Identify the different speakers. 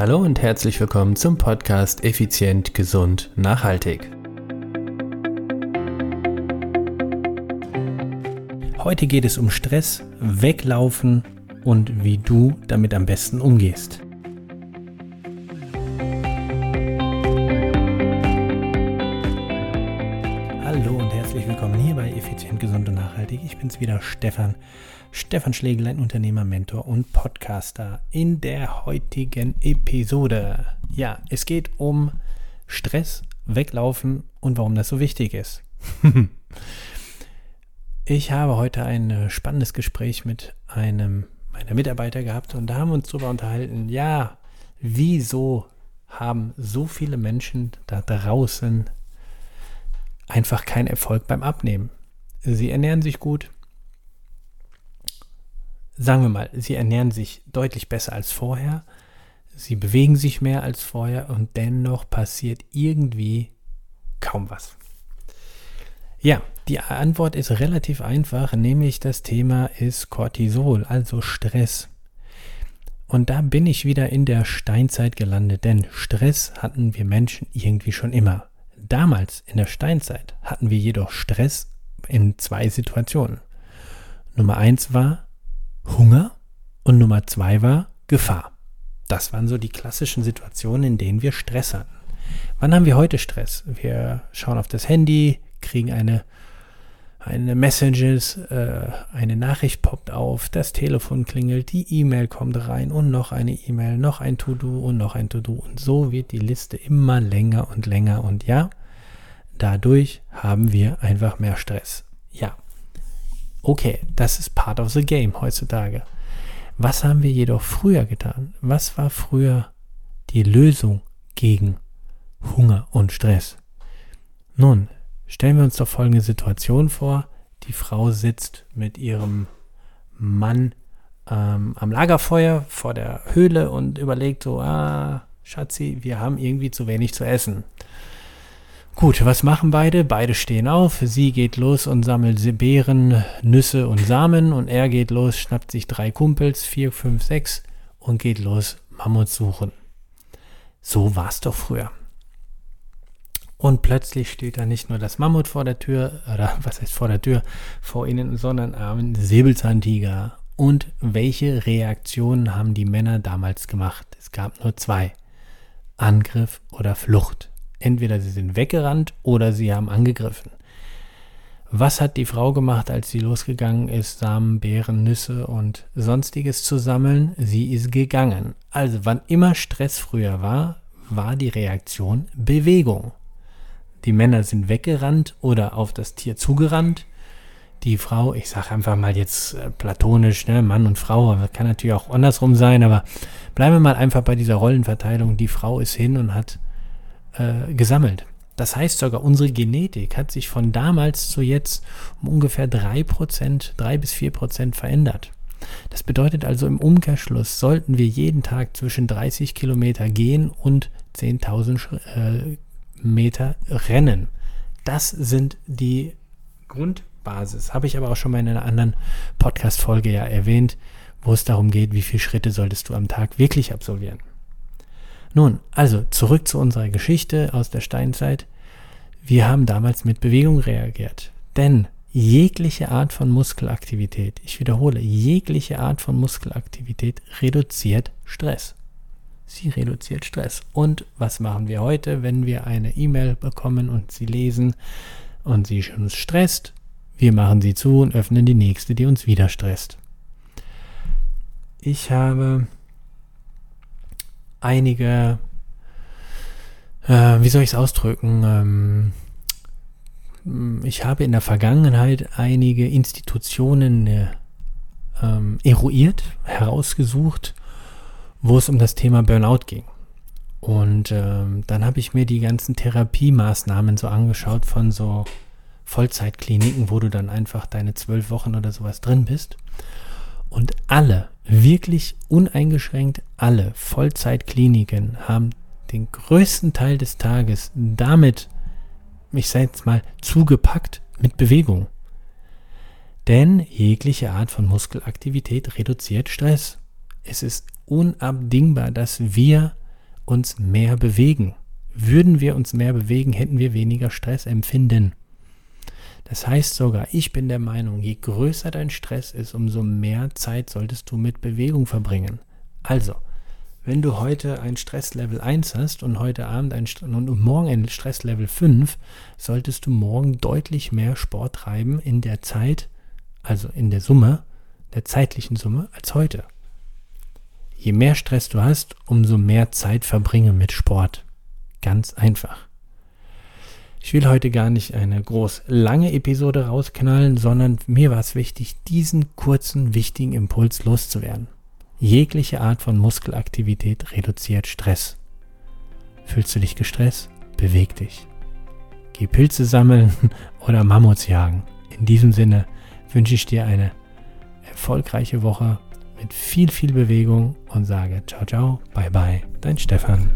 Speaker 1: Hallo und herzlich willkommen zum Podcast Effizient, Gesund, Nachhaltig. Heute geht es um Stress, Weglaufen und wie du damit am besten umgehst. Nachhaltig. Ich bin's wieder, Stefan. Stefan Schlegel, Unternehmer, Mentor und Podcaster. In der heutigen Episode. Ja, es geht um Stress, Weglaufen und warum das so wichtig ist. ich habe heute ein äh, spannendes Gespräch mit einem meiner Mitarbeiter gehabt und da haben wir uns darüber unterhalten, ja, wieso haben so viele Menschen da draußen einfach keinen Erfolg beim Abnehmen? Sie ernähren sich gut, sagen wir mal, sie ernähren sich deutlich besser als vorher, sie bewegen sich mehr als vorher und dennoch passiert irgendwie kaum was. Ja, die Antwort ist relativ einfach, nämlich das Thema ist Cortisol, also Stress. Und da bin ich wieder in der Steinzeit gelandet, denn Stress hatten wir Menschen irgendwie schon immer. Damals in der Steinzeit hatten wir jedoch Stress in zwei Situationen. Nummer eins war Hunger und Nummer zwei war Gefahr. Das waren so die klassischen Situationen, in denen wir Stress hatten. Wann haben wir heute Stress? Wir schauen auf das Handy, kriegen eine, eine Messages, äh, eine Nachricht poppt auf, das Telefon klingelt, die E-Mail kommt rein und noch eine E-Mail, noch ein To-Do und noch ein To-Do. Und so wird die Liste immer länger und länger. Und ja, dadurch haben wir einfach mehr Stress. Ja, Okay, das ist part of the game heutzutage. Was haben wir jedoch früher getan? Was war früher die Lösung gegen Hunger und Stress? Nun, stellen wir uns doch folgende Situation vor. Die Frau sitzt mit ihrem Mann ähm, am Lagerfeuer vor der Höhle und überlegt so, ah, Schatzi, wir haben irgendwie zu wenig zu essen. Gut, was machen beide? Beide stehen auf. Sie geht los und sammelt Beeren, Nüsse und Samen und er geht los, schnappt sich drei Kumpels, vier, fünf, sechs und geht los, Mammut suchen. So war es doch früher. Und plötzlich steht da nicht nur das Mammut vor der Tür, oder was heißt vor der Tür, vor ihnen, sondern ein Säbelzahntiger. Und welche Reaktionen haben die Männer damals gemacht? Es gab nur zwei. Angriff oder Flucht. Entweder sie sind weggerannt oder sie haben angegriffen. Was hat die Frau gemacht, als sie losgegangen ist, Samen, Beeren, Nüsse und sonstiges zu sammeln? Sie ist gegangen. Also wann immer Stress früher war, war die Reaktion Bewegung. Die Männer sind weggerannt oder auf das Tier zugerannt. Die Frau, ich sage einfach mal jetzt äh, platonisch, ne, Mann und Frau, kann natürlich auch andersrum sein, aber bleiben wir mal einfach bei dieser Rollenverteilung. Die Frau ist hin und hat äh, gesammelt. Das heißt sogar, unsere Genetik hat sich von damals zu jetzt um ungefähr 3%, 3 bis 4% verändert. Das bedeutet also im Umkehrschluss, sollten wir jeden Tag zwischen 30 Kilometer gehen und 10.000 äh, Meter rennen. Das sind die Grundbasis. Habe ich aber auch schon mal in einer anderen Podcast-Folge ja erwähnt, wo es darum geht, wie viele Schritte solltest du am Tag wirklich absolvieren. Nun, also zurück zu unserer Geschichte aus der Steinzeit. Wir haben damals mit Bewegung reagiert. Denn jegliche Art von Muskelaktivität, ich wiederhole, jegliche Art von Muskelaktivität reduziert Stress. Sie reduziert Stress. Und was machen wir heute, wenn wir eine E-Mail bekommen und sie lesen und sie uns stresst? Wir machen sie zu und öffnen die nächste, die uns wieder stresst. Ich habe einige, äh, wie soll ich es ausdrücken? Ähm, ich habe in der Vergangenheit einige Institutionen äh, ähm, eruiert, herausgesucht, wo es um das Thema Burnout ging. Und ähm, dann habe ich mir die ganzen Therapiemaßnahmen so angeschaut von so Vollzeitkliniken, wo du dann einfach deine zwölf Wochen oder sowas drin bist. Und alle, wirklich uneingeschränkt alle Vollzeitkliniken haben den größten Teil des Tages damit, ich sage jetzt mal, zugepackt mit Bewegung. Denn jegliche Art von Muskelaktivität reduziert Stress. Es ist unabdingbar, dass wir uns mehr bewegen. Würden wir uns mehr bewegen, hätten wir weniger Stressempfinden. Das heißt sogar, ich bin der Meinung, je größer dein Stress ist, umso mehr Zeit solltest du mit Bewegung verbringen. Also, wenn du heute ein Stresslevel 1 hast und heute Abend ein und morgen ein Stresslevel 5, solltest du morgen deutlich mehr Sport treiben in der Zeit, also in der Summe, der zeitlichen Summe, als heute. Je mehr Stress du hast, umso mehr Zeit verbringe mit Sport. Ganz einfach. Ich will heute gar nicht eine groß lange Episode rausknallen, sondern mir war es wichtig, diesen kurzen, wichtigen Impuls loszuwerden. Jegliche Art von Muskelaktivität reduziert Stress. Fühlst du dich gestresst? Beweg dich. Geh Pilze sammeln oder Mammuts jagen. In diesem Sinne wünsche ich dir eine erfolgreiche Woche mit viel, viel Bewegung und sage ciao, ciao, bye, bye, dein Stefan.